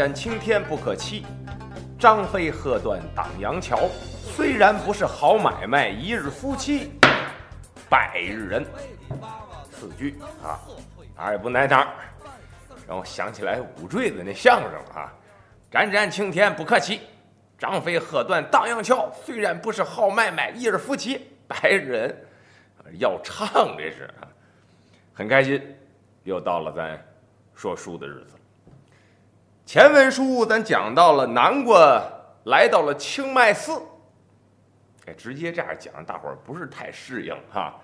战青天不可欺，张飞喝断荡阳桥。虽然不是好买卖，一日夫妻百日恩。四句啊，哪儿也不挨哪儿，让我想起来五坠子那相声啊。战战青天不可欺，张飞喝断荡阳桥。虽然不是好买卖，一日夫妻百日恩。要唱这是啊，很开心，又到了咱说书的日子。前文书咱讲到了南瓜来到了清迈寺，哎，直接这样讲，大伙儿不是太适应哈。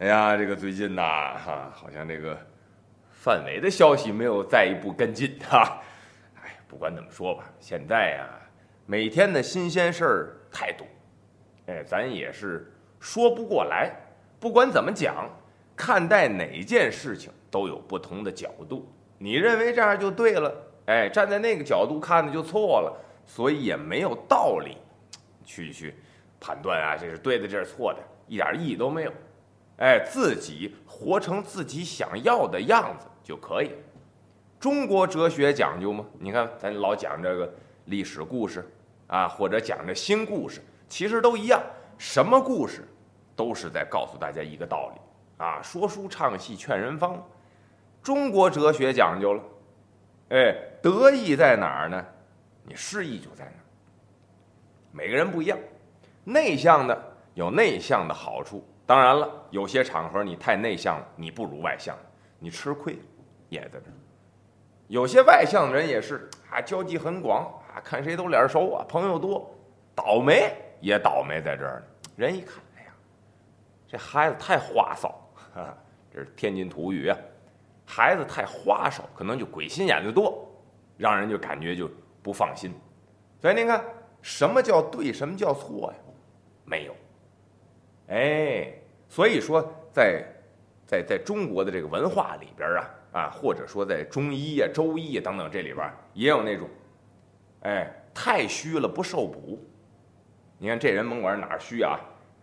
哎呀，这个最近呐，哈，好像这个范伟的消息没有再一步跟进哈。哎，不管怎么说吧，现在呀，每天的新鲜事儿太多，哎，咱也是说不过来。不管怎么讲，看待哪件事情都有不同的角度。你认为这样就对了，哎，站在那个角度看的就错了，所以也没有道理去去判断啊，这是对的，这是错的，一点意义都没有。哎，自己活成自己想要的样子就可以。中国哲学讲究吗？你看，咱老讲这个历史故事啊，或者讲这新故事，其实都一样，什么故事？都是在告诉大家一个道理啊！说书唱戏劝人方，中国哲学讲究了，哎，得意在哪儿呢？你失意就在哪儿。每个人不一样，内向的有内向的好处，当然了，有些场合你太内向了，你不如外向，你吃亏也在这儿。有些外向的人也是啊，交际很广啊，看谁都脸熟啊，朋友多，倒霉也倒霉在这儿呢。人一看。哎呀这孩子太花哨，这是天津土语啊。孩子太花哨，可能就鬼心眼子多，让人就感觉就不放心。所以您看，什么叫对，什么叫错呀？没有。哎，所以说，在在在中国的这个文化里边啊啊，或者说在中医呀、周医啊等等这里边，也有那种，哎，太虚了不受补。你看这人甭管哪虚啊，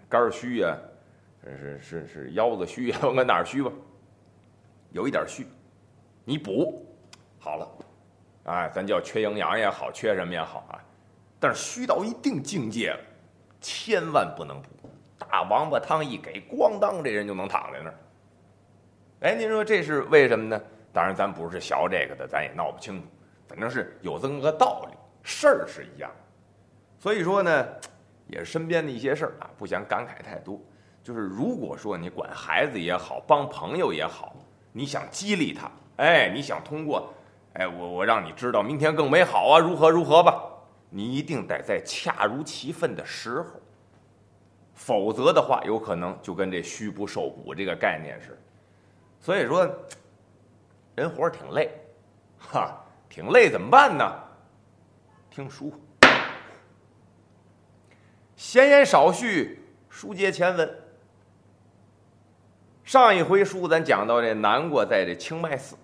肝虚呀。是是是腰子虚，甭管哪虚吧，有一点虚，你补好了，哎，咱叫缺营养也好，缺什么也好啊，但是虚到一定境界了，千万不能补。大王八汤一给，咣当，这人就能躺在那儿。哎，您说这是为什么呢？当然，咱不是学这个的，咱也闹不清楚。反正是有这么个道理，事儿是一样。所以说呢，也是身边的一些事儿啊，不想感慨太多。就是如果说你管孩子也好，帮朋友也好，你想激励他，哎，你想通过，哎，我我让你知道明天更美好啊，如何如何吧，你一定得在恰如其分的时候，否则的话，有可能就跟这虚不受补这个概念似的。所以说，人活着挺累，哈，挺累怎么办呢？听书，闲言少叙，书接前文。上一回书咱讲到这南瓜在这清迈寺，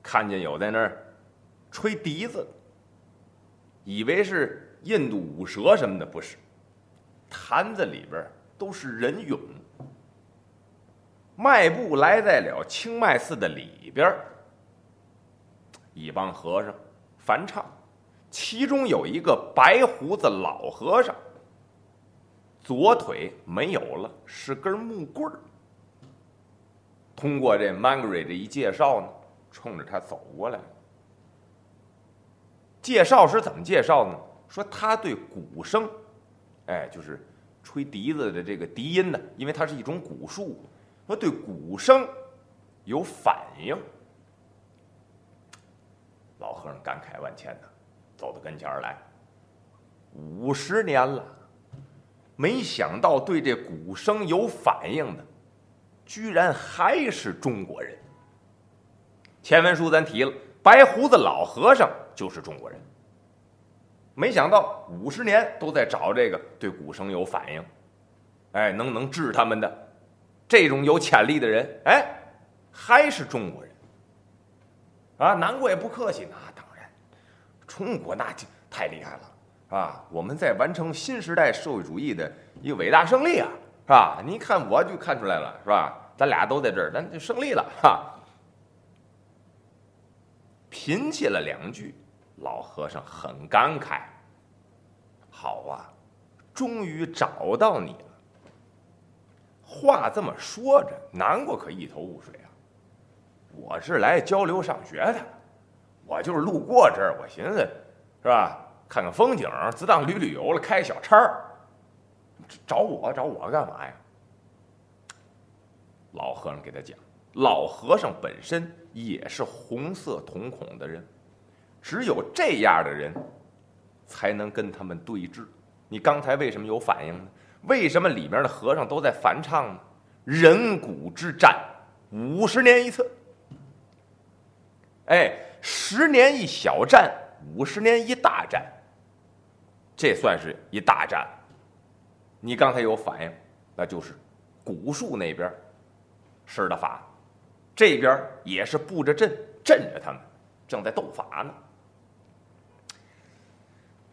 看见有在那儿吹笛子，以为是印度舞蛇什么的，不是，坛子里边都是人俑。迈步来在了清迈寺的里边，一帮和尚梵唱，其中有一个白胡子老和尚，左腿没有了，是根木棍儿。通过这 Mangry 这一介绍呢，冲着他走过来。介绍是怎么介绍呢？说他对鼓声，哎，就是吹笛子的这个笛音呢，因为它是一种古树，说对鼓声有反应。老和尚感慨万千呢，走到跟前来，五十年了，没想到对这鼓声有反应的。居然还是中国人。前文书咱提了，白胡子老和尚就是中国人。没想到五十年都在找这个对鼓声有反应，哎，能能治他们的这种有潜力的人，哎，还是中国人。啊，难怪不客气，那当然，中国那就太厉害了啊！我们在完成新时代社会主义的一个伟大胜利啊，是吧？你看我就看出来了，是吧？咱俩都在这儿，咱就胜利了哈。贫气了两句，老和尚很感慨：“好啊，终于找到你了。”话这么说着，南瓜可一头雾水啊！我是来交流上学的，我就是路过这儿，我寻思，是吧？看看风景，自当旅旅游了，开小差儿。找我找我干嘛呀？老和尚给他讲，老和尚本身也是红色瞳孔的人，只有这样的人，才能跟他们对峙。你刚才为什么有反应呢？为什么里面的和尚都在翻唱呢？人骨之战，五十年一次。哎，十年一小战，五十年一大战。这算是一大战。你刚才有反应，那就是古树那边施的法，这边也是布着阵镇着他们，正在斗法呢。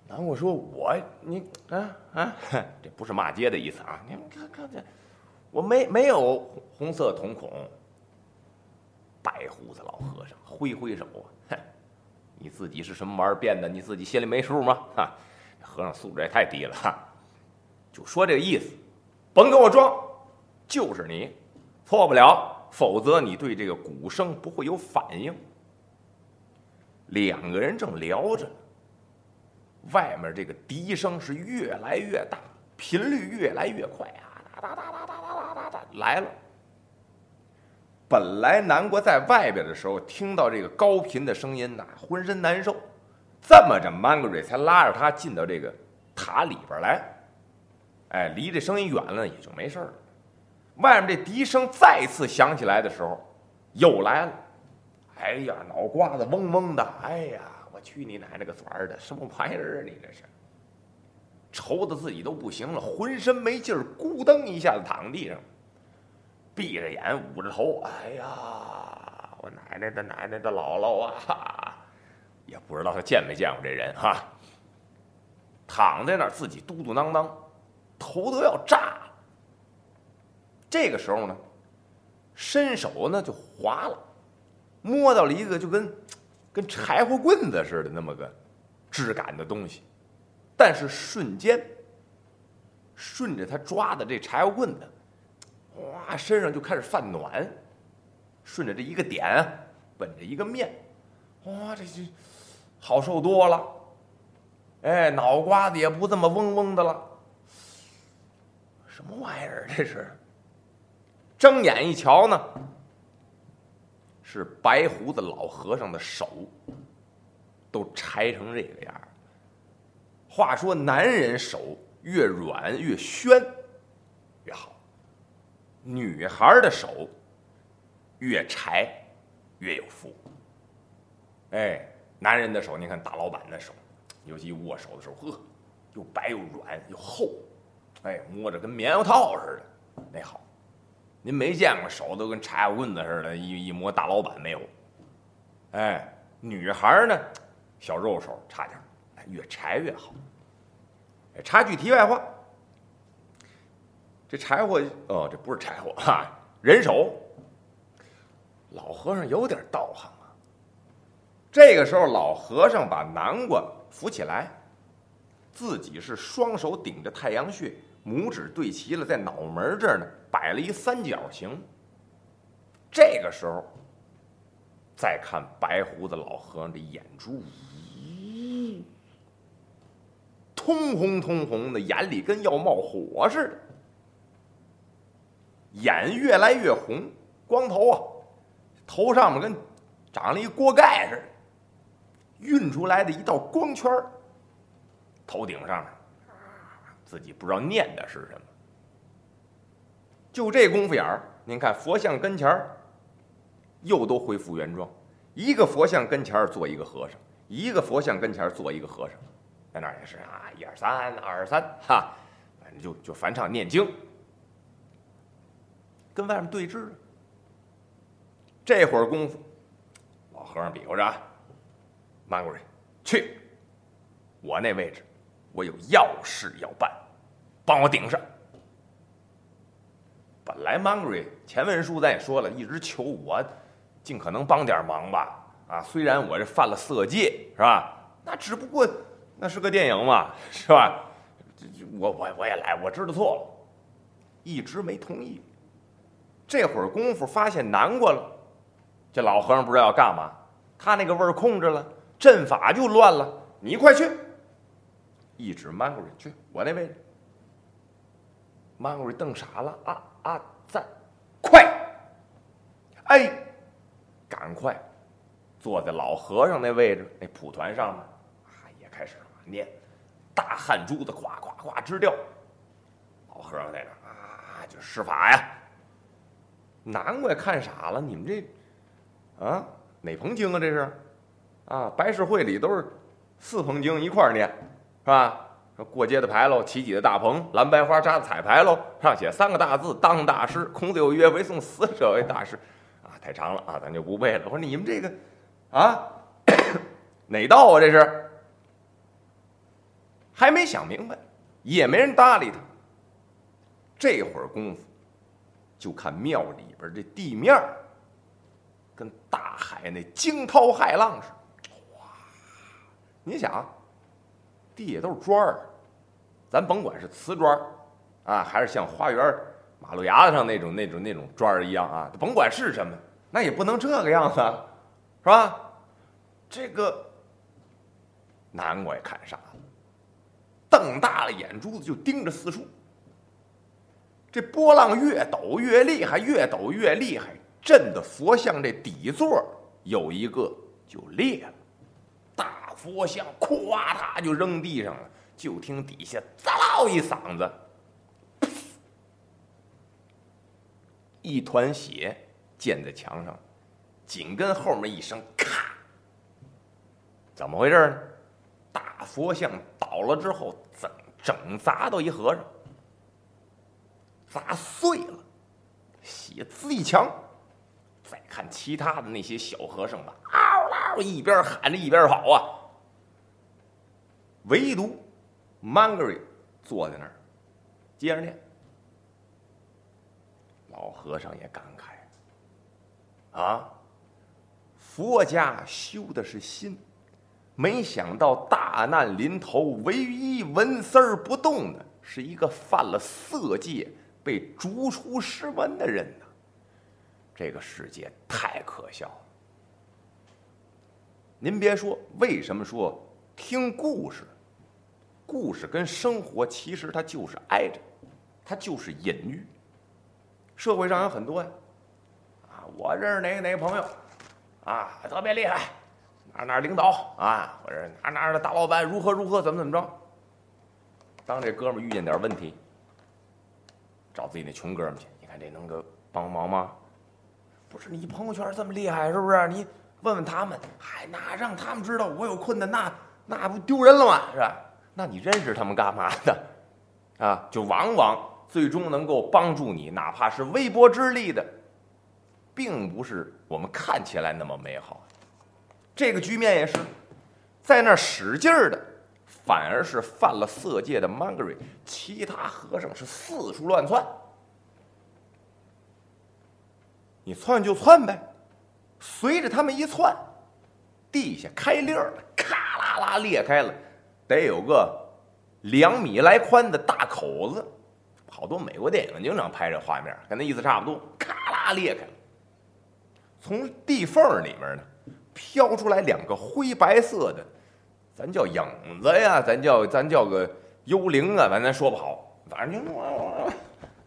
然后我说我你啊啊，这不是骂街的意思啊！你们看看这，我没没有红色瞳孔。白胡子老和尚挥挥手啊，哼，你自己是什么玩意儿变的？你自己心里没数吗？哈，和尚素质也太低了哈！就说这个意思，甭跟我装，就是你，错不了，否则你对这个鼓声不会有反应。两个人正聊着。外面这个笛声是越来越大，频率越来越快啊！哒哒哒哒哒哒哒哒哒来了。本来南国在外边的时候，听到这个高频的声音呐，浑身难受。这么着，曼格瑞才拉着他进到这个塔里边来。哎，离这声音远了也就没事了。外面这笛声再次响起来的时候，又来了。哎呀，脑瓜子嗡嗡的。哎呀！我去你奶奶个钻儿的！什么玩意儿啊？你这是愁的自己都不行了，浑身没劲儿，咕噔一下子躺地上，闭着眼，捂着头。哎呀，我奶奶的奶奶的姥姥啊！也不知道他见没见过这人哈。躺在那儿，自己嘟嘟囔囔，头都要炸。这个时候呢，伸手呢就滑了，摸到了一个就跟。跟柴火棍子似的那么个质感的东西，但是瞬间顺着他抓的这柴火棍子，哇，身上就开始泛暖。顺着这一个点，奔着一个面，哇，这就好受多了。哎，脑瓜子也不这么嗡嗡的了。什么玩意儿？这是？睁眼一瞧呢。是白胡子老和尚的手，都柴成这个样。话说，男人手越软越宣越好，女孩的手越柴越有福。哎，男人的手，你看大老板的手，尤其握手的时候，呵，又白又软又厚，哎，摸着跟棉花套似的，那好。您没见过手都跟柴火棍子似的，一一摸大老板没有？哎，女孩呢，小肉手差点，越柴越好。插句题外话，这柴火哦，这不是柴火哈，人手。老和尚有点道行啊。这个时候，老和尚把南瓜扶起来，自己是双手顶着太阳穴。拇指对齐了，在脑门这儿呢，摆了一三角形。这个时候，再看白胡子老和尚的眼珠，通红通红的，眼里跟要冒火似的，眼越来越红，光头啊，头上面跟长了一锅盖似的，晕出来的一道光圈头顶上面。自己不知道念的是什么，就这功夫眼儿，您看佛像跟前儿，又都恢复原状。一个佛像跟前儿坐一个和尚，一个佛像跟前儿坐一个和尚，在那儿也是啊，一二三，二二三，哈，反正就就反唱念经，跟外面对峙。这会儿功夫，老和尚比划着，慢过去，去，我那位置。我有要事要办，帮我顶上。本来 Mangry 前文书咱也说了，一直求我尽可能帮点忙吧，啊，虽然我这犯了色戒，是吧？那只不过那是个电影嘛，是吧？这这我我我也来，我知道错了，一直没同意。这会儿功夫发现难过了，这老和尚不知道要干嘛，他那个味儿控制了，阵法就乱了。你快去，一指 Mangry 去我那位置。Margaret 瞪傻了，啊啊，在，快，哎，赶快，坐在老和尚那位置那蒲团上面，啊，也开始念，大汗珠子咵咵咵直掉。老和尚在那啊，就施法呀。难怪看傻了，你们这，啊，哪棚经啊？这是，啊，白事会里都是四棚经一块儿念，是吧？过街的牌楼，起几的大棚，蓝白花扎的彩牌楼，上写三个大字：当大师。孔子有曰：“唯送死者为大师。”啊，太长了啊，咱就不背了。我说你们这个，啊，哪道啊？这是，还没想明白，也没人搭理他。这会儿功夫，就看庙里边这地面跟大海那惊涛骇浪似的。哇，你想，地下都是砖儿。咱甭管是瓷砖儿，啊，还是像花园马路牙子上那种、那种、那种砖儿一样啊，甭管是什么，那也不能这个样子，是吧？这个难怪看傻了，瞪大了眼珠子就盯着四处。这波浪越抖越厉害，越抖越厉害，震的佛像这底座有一个就裂了，大佛像咵嗒就扔地上了。就听底下“滋啦”一嗓子，一团血溅在墙上，紧跟后面一声“咔”，怎么回事呢？大佛像倒了之后，整整砸到一和尚，砸碎了，血滋一墙。再看其他的那些小和尚吧，嗷嗷一边喊着一边跑啊，唯独。Margaret 坐在那儿，接着念。老和尚也感慨：“啊，佛家修的是心，没想到大难临头，唯一纹丝儿不动的是一个犯了色戒、被逐出师门的人呐！这个世界太可笑了。您别说，为什么说听故事？”故事跟生活其实它就是挨着，它就是隐喻。社会上有很多呀，啊，我认识哪个哪个朋友，啊，特别厉害，哪哪领导啊，或者哪哪的大老板如何如何怎么怎么着。当这哥们遇见点问题，找自己那穷哥们去，你看这能够帮忙吗？不是你朋友圈这么厉害，是不是？你问问他们，嗨，那让他们知道我有困难，那那不丢人了吗？是吧？那你认识他们干嘛的？啊，就往往最终能够帮助你，哪怕是微薄之力的，并不是我们看起来那么美好。这个局面也是，在那使劲儿的，反而是犯了色戒的 Margaret，其他和尚是四处乱窜。你窜就窜呗，随着他们一窜，地下开裂了，咔啦啦裂开了。得有个两米来宽的大口子，好多美国电影经常拍这画面，跟那意思差不多。咔啦裂开了，从地缝里面呢飘出来两个灰白色的，咱叫影子呀，咱叫咱叫个幽灵啊，反正说不好，反正就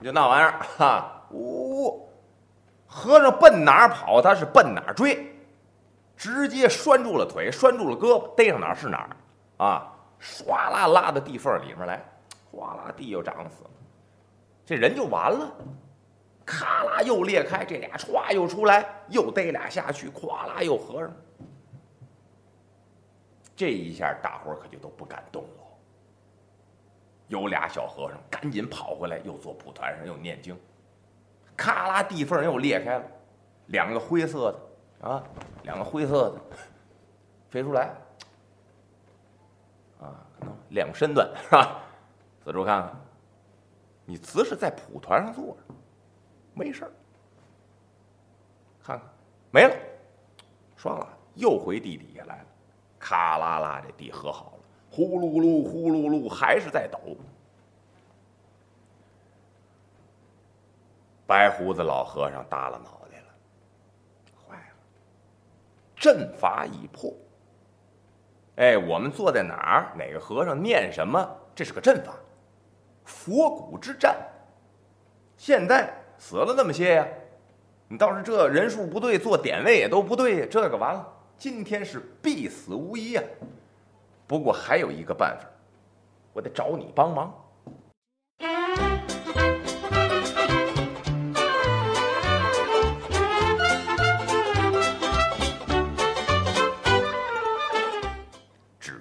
就那玩意儿哈。呜，和尚奔哪儿跑，他是奔哪儿追，直接拴住了腿，拴住了胳膊，逮上哪儿是哪儿啊。唰啦拉到地缝里面来，哗啦地又长死了，这人就完了。咔啦又裂开，这俩歘又出来，又逮俩下去，咵啦又合上。这一下大伙可就都不敢动了。有俩小和尚赶紧跑回来，又坐蒲团上又念经。咔啦地缝又裂开了，两个灰色的啊，两个灰色的飞出来。啊，可能练过身段是吧？四处看看，你只是在蒲团上坐着，没事儿。看看，没了，爽了，又回地底下来了，咔啦啦，这地合好了，呼噜噜，呼噜噜，还是在抖。白胡子老和尚耷拉脑袋了，坏了，阵法已破。哎，我们坐在哪儿？哪个和尚念什么？这是个阵法，佛骨之战。现在死了那么些呀，你倒是这人数不对，做点位也都不对，这个完了，今天是必死无疑呀。不过还有一个办法，我得找你帮忙。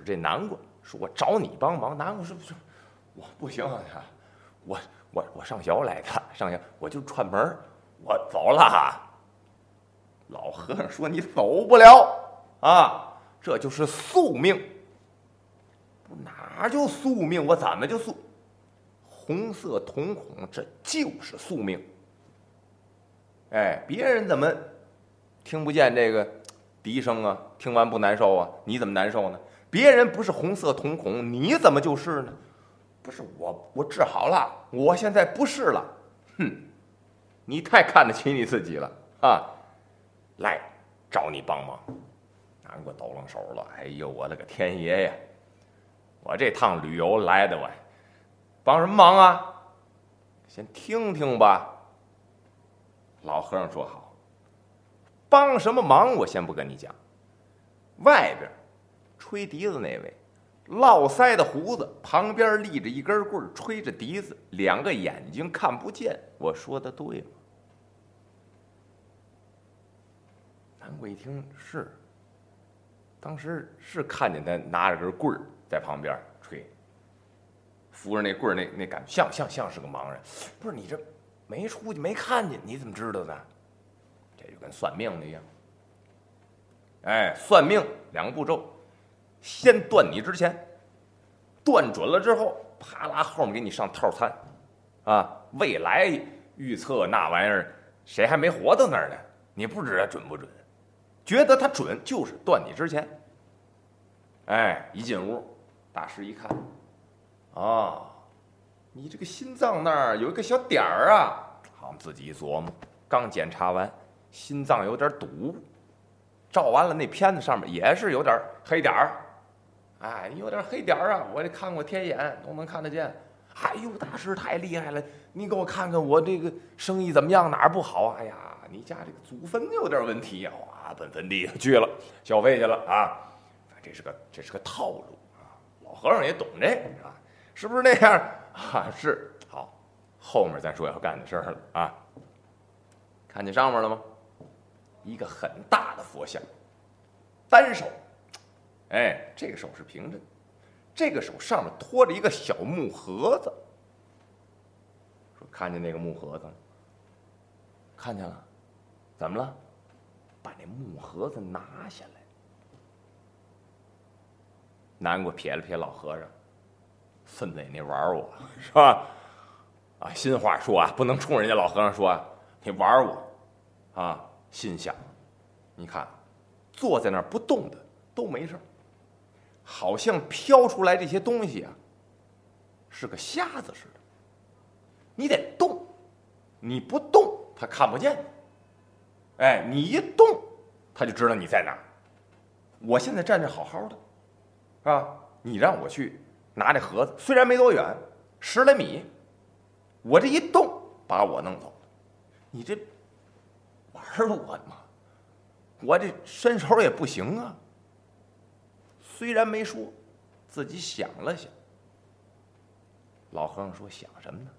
这南瓜说：“我找你帮忙。”南瓜说：“不，我不行啊，我。”我我上学来的，上学我就串门我走了。老和尚说：“你走不了啊，这就是宿命。不哪就宿命？我怎么就宿？红色瞳孔，这就是宿命。哎，别人怎么听不见这个笛声啊？听完不难受啊？你怎么难受呢？别人不是红色瞳孔，你怎么就是呢？”不是我，我治好了，我现在不是了，哼，你太看得起你自己了啊！来，找你帮忙，南瓜抖楞手了。哎呦，我的个天爷呀！我这趟旅游来的，我帮什么忙啊？先听听吧。老和尚说好，帮什么忙？我先不跟你讲。外边吹笛子那位。络腮的胡子旁边立着一根棍儿，吹着笛子，两个眼睛看不见。我说的对吗？南瓜一听是，当时是看见他拿着根棍儿在旁边吹，扶着那棍儿，那那感觉像像像是个盲人。不是你这没出去没看见，你怎么知道的？这就跟算命的一样。哎，算命两个步骤。先断你之前，断准了之后，啪啦后面给你上套餐，啊，未来预测那玩意儿，谁还没活到那儿呢？你不知道准不准？觉得它准就是断你之前。哎，一进屋，大师一看，啊，你这个心脏那儿有一个小点儿啊，好，自己一琢磨，刚检查完，心脏有点堵，照完了那片子上面也是有点黑点儿。哎，你有点黑点儿啊！我这看过天眼，都能看得见。哎呦，大师太厉害了！你给我看看我这个生意怎么样，哪儿不好？哎呀，你家这个祖坟有点问题呀！哇，奔坟地去了，消费去了啊！这是个这是个套路啊！老和尚也懂这个啊，是不是那样啊？是好，后面再说要干的事儿了啊！看见上面了吗？一个很大的佛像，单手。哎，这个手是平着的，这个手上面托着一个小木盒子。说看见那个木盒子了？看见了，怎么了？把那木盒子拿下来。南瓜撇了撇老和尚，孙子，你玩我是吧？啊，新话说啊，不能冲人家老和尚说，你玩我，啊，心想，你看，坐在那儿不动的都没事好像飘出来这些东西啊，是个瞎子似的。你得动，你不动他看不见。哎，你一动，他就知道你在哪儿。我现在站着好好的，是吧？你让我去拿这盒子，虽然没多远，十来米，我这一动把我弄走了。你这玩我吗？我这身手也不行啊。虽然没说，自己想了想。老和尚说：“想什么呢？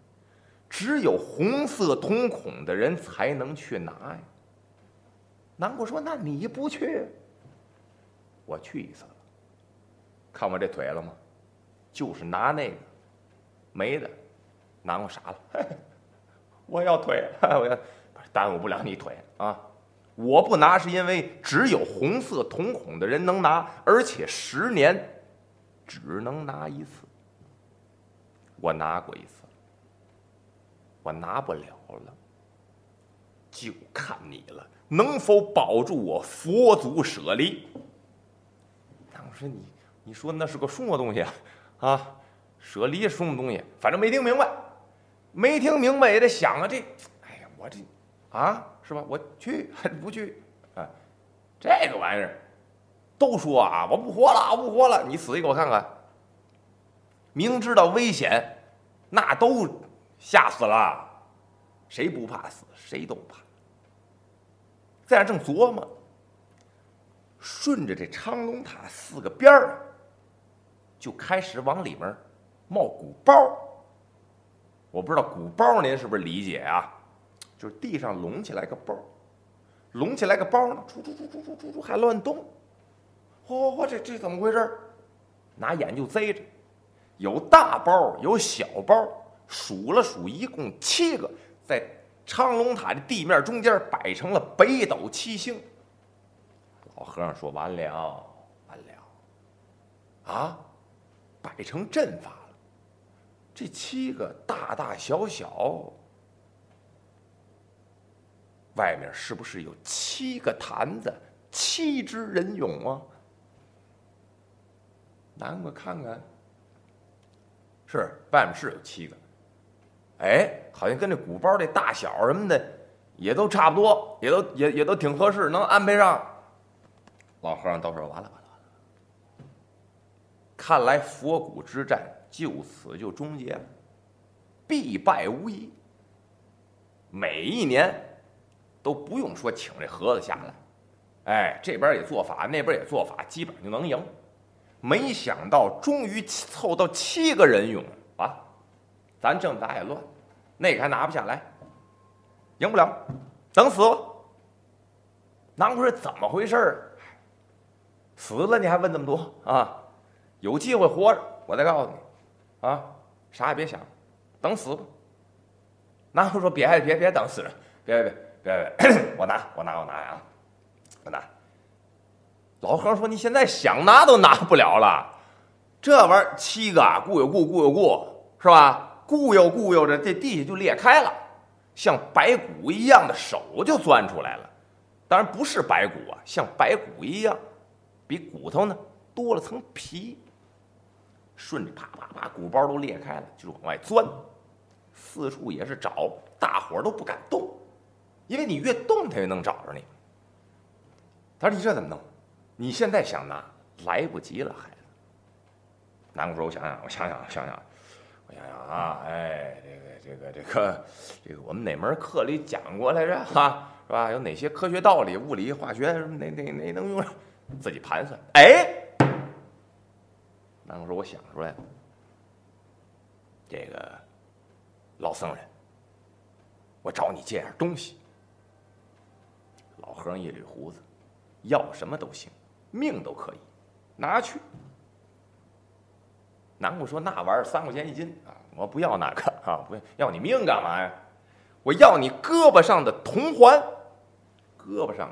只有红色瞳孔的人才能去拿呀。”南瓜说：“那你不去？我去一次了。看我这腿了吗？就是拿那个，没的。南瓜傻了，我要腿，我要耽误不了你腿啊。”我不拿是因为只有红色瞳孔的人能拿，而且十年只能拿一次。我拿过一次，我拿不了了。就看你了，能否保住我佛祖舍利？当时你你说那是个什么东西啊？啊，舍利是什么东西？反正没听明白，没听明白也得想啊，这，哎呀，我这啊，是吧？我去还是 不去？啊，这个玩意儿，都说啊，我不活了，我不活了，你死一个我看看。明知道危险，那都吓死了，谁不怕死？谁都怕。在那正琢磨，顺着这长龙塔四个边儿，就开始往里面冒鼓包。我不知道鼓包您是不是理解啊？就是地上隆起来个包，隆起来个包呢，出出出出出出出还乱动。嚯嚯嚯，这这怎么回事？拿眼就贼着。有大包，有小包，数了数，一共七个，在昌隆塔的地面中间摆成了北斗七星。老和尚说：“完了，完了，啊，摆成阵法了。这七个大大小小，外面是不是有七个坛子，七只人俑啊？南瓜看看。”是外面是有七个，哎，好像跟这鼓包这大小什么的也都差不多，也都也也都挺合适，能安排上。老和尚都说完了完了完了，看来佛骨之战就此就终结了，必败无疑。每一年都不用说请这盒子下来，哎，这边也做法，那边也做法，基本上就能赢。没想到，终于凑到七个人俑啊！咱正打也乱，那个还拿不下来，赢不了，等死吧。南哥是怎么回事儿死了你还问这么多啊？有机会活着，我再告诉你啊！啥也别想，等死吧。南哥说：“别别别等死了，别别别别，我拿我拿我拿呀，我拿。”老和尚说：“你现在想拿都拿不了了，这玩意儿七个固有固固有固是吧？固有固有着，这地下就裂开了，像白骨一样的手就钻出来了。当然不是白骨啊，像白骨一样，比骨头呢多了层皮。顺着啪啪啪，鼓包都裂开了，就往外钻，四处也是找，大伙儿都不敢动，因为你越动，他越能找着你。他说：‘你这怎么弄？’你现在想拿，来不及了，孩子。南姑说：“我想想，我想想，想想，我想想啊，哎，这个，这个，这个，这个，我们哪门课里讲过来着？哈，是吧？有哪些科学道理，物理、化学，哪哪哪能用上？自己盘算。哎，南姑说：我想出来了，这个老僧人，我找你借点东西。老和尚一捋胡子，要什么都行。”命都可以拿去。南姑说：“那玩意儿三块钱一斤啊，我不要那个啊，不要你命干嘛呀？我要你胳膊上的铜环，胳膊上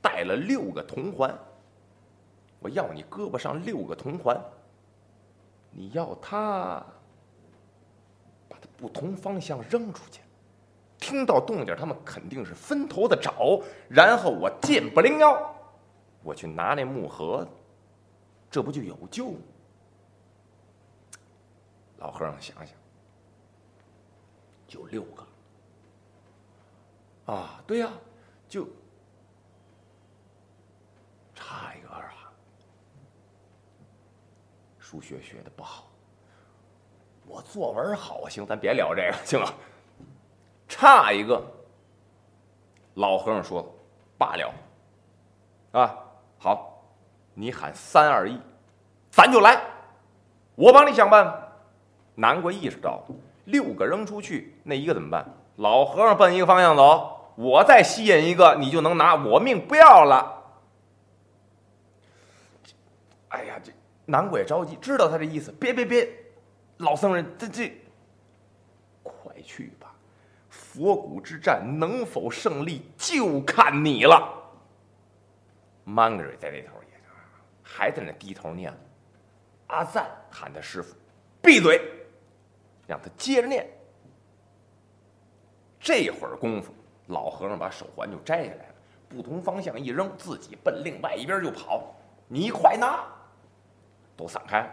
带了六个铜环。我要你胳膊上六个铜环。你要它，把它不同方向扔出去，听到动静，他们肯定是分头的找，然后我剑不灵腰。”我去拿那木盒子，这不就有救吗？老和尚想想，就六个啊，对呀，就差一个啊。数学学的不好，我作文好行，咱别聊这个行吗？差一个，老和尚说罢了，啊。好，你喊三二一，咱就来，我帮你想办法。南瓜意识到，六个扔出去，那一个怎么办？老和尚奔一个方向走，我再吸引一个，你就能拿我命不要了。哎呀，这南瓜也着急，知道他这意思。别别别，老僧人，这这，快去，佛骨之战能否胜利，就看你了。曼格瑞在那头也还在那低头念。阿赞喊他师傅闭嘴，让他接着念。这会儿功夫，老和尚把手环就摘下来了，不同方向一扔，自己奔另外一边就跑。你快拿！都散开了。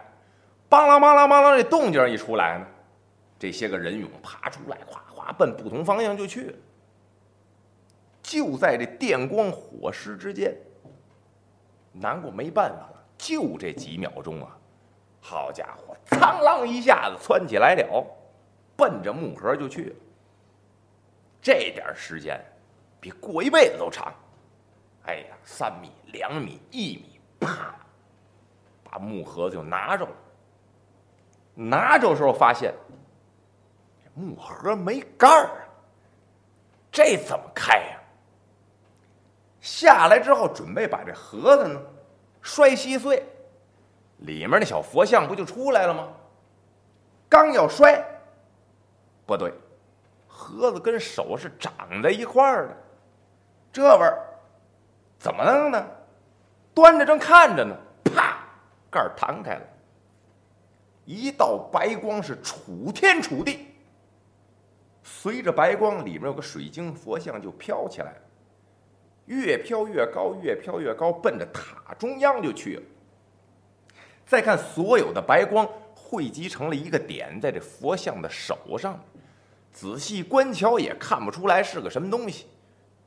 梆啷梆啷梆啷，这动静一出来呢，这些个人俑爬出来，咵咵奔不同方向就去了。就在这电光火石之间，难过没办法了，就这几秒钟啊！好家伙，苍啷一下子窜起来了，奔着木盒就去了。这点时间，比过一辈子都长。哎呀，三米、两米、一米，啪，把木盒子就拿着了。拿着时候发现，木盒没盖儿，这怎么开呀？下来之后，准备把这盒子呢摔稀碎，里面那小佛像不就出来了吗？刚要摔，不对，盒子跟手是长在一块儿的，这玩意儿怎么弄呢？端着正看着呢，啪，盖儿弹开了，一道白光是楚天楚地，随着白光，里面有个水晶佛像就飘起来。越飘越高，越飘越高，奔着塔中央就去了。再看所有的白光汇集成了一个点，在这佛像的手上，仔细观瞧也看不出来是个什么东西，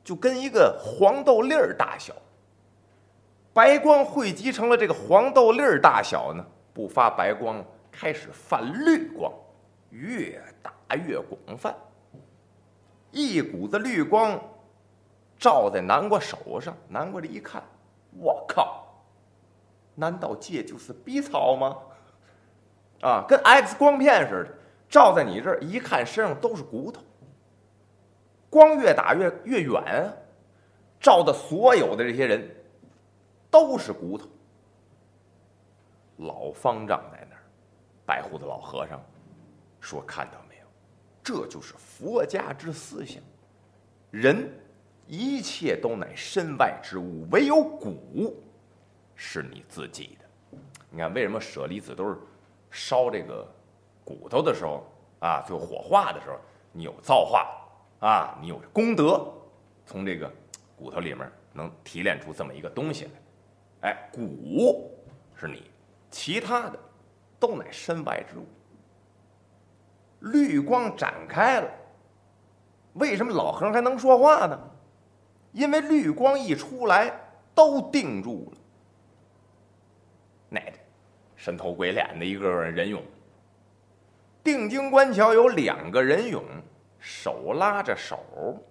就跟一个黄豆粒儿大小。白光汇集成了这个黄豆粒儿大小呢，不发白光，开始泛绿光，越大越广泛，一股子绿光。照在南瓜手上，南瓜这一看，我靠！难道这就是 B 草吗？啊，跟 X 光片似的，照在你这儿一看，身上都是骨头。光越打越越远，照的所有的这些人都是骨头。老方丈在那儿，白胡子老和尚说：“看到？这就是佛家之思想，人。”一切都乃身外之物，唯有骨是你自己的。你看，为什么舍利子都是烧这个骨头的时候啊？最后火化的时候，你有造化啊，你有功德，从这个骨头里面能提炼出这么一个东西来。哎，骨是你，其他的都乃身外之物。绿光展开了，为什么老和尚还能说话呢？因为绿光一出来，都定住了。那神头鬼脸的一个个人俑，定睛观瞧，有两个人俑，手拉着手。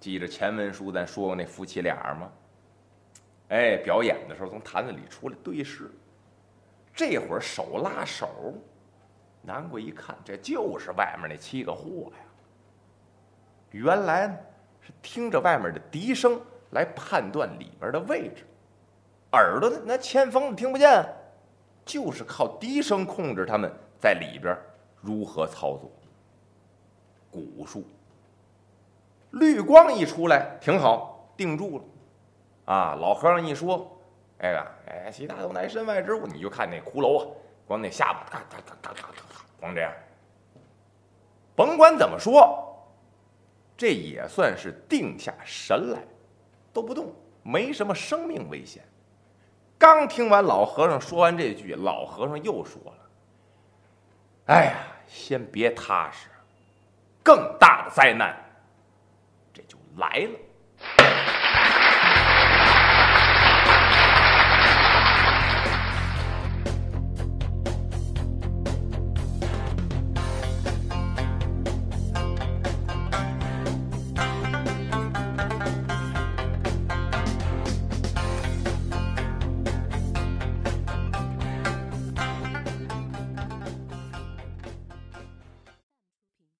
记着前文书咱说过那夫妻俩吗？哎，表演的时候从坛子里出来对视，这会儿手拉手，南瓜一看，这就是外面那七个货呀。原来呢。是听着外面的笛声来判断里边的位置，耳朵呢那前锋子听不见，就是靠笛声控制他们在里边如何操作。古术，绿光一出来，挺好，定住了。啊，老和尚一说，哎呀，哎，其他都乃身外之物，你就看那骷髅啊，光那下巴，咔咔咔咔咔咔，光这样。甭管怎么说。这也算是定下神来，都不动，没什么生命危险。刚听完老和尚说完这句，老和尚又说了：“哎呀，先别踏实，更大的灾难，这就来了。”